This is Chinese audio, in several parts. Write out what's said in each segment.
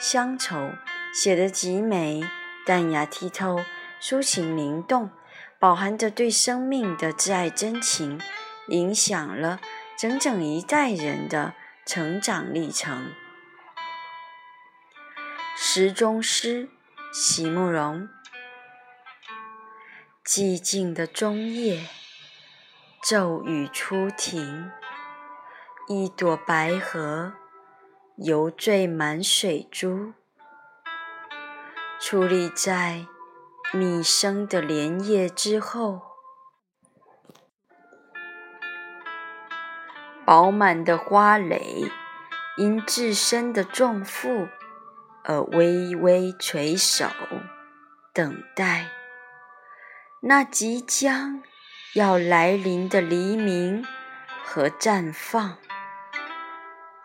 乡愁写得极美，淡雅剔透，抒情灵动，饱含着对生命的挚爱真情，影响了整整一代人的成长历程。诗中诗，席慕容。寂静的中夜，骤雨初停，一朵白荷。油缀满水珠，矗立在密生的莲叶之后。饱满的花蕾因自身的重负而微微垂首，等待那即将要来临的黎明和绽放。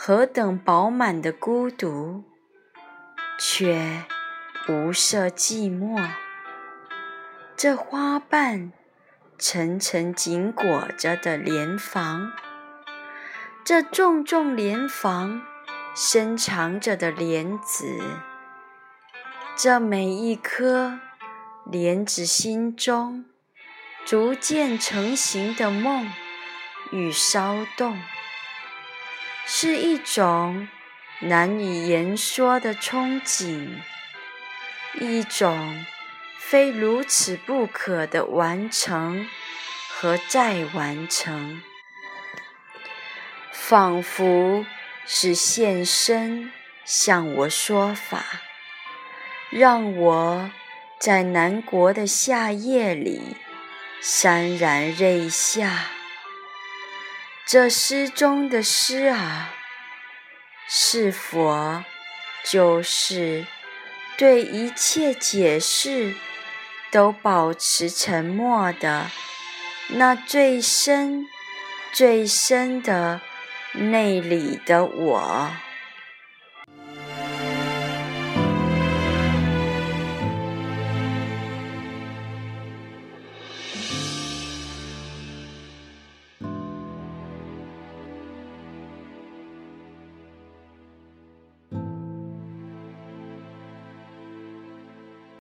何等饱满的孤独，却无色寂寞。这花瓣层层紧裹着的莲房，这重重莲房深藏着的莲子，这每一颗莲子心中逐渐成型的梦与骚动。是一种难以言说的憧憬，一种非如此不可的完成和再完成，仿佛是现身向我说法，让我在南国的夏夜里潸然泪下。这诗中的诗啊，是佛就是对一切解释都保持沉默的那最深、最深的内里的我？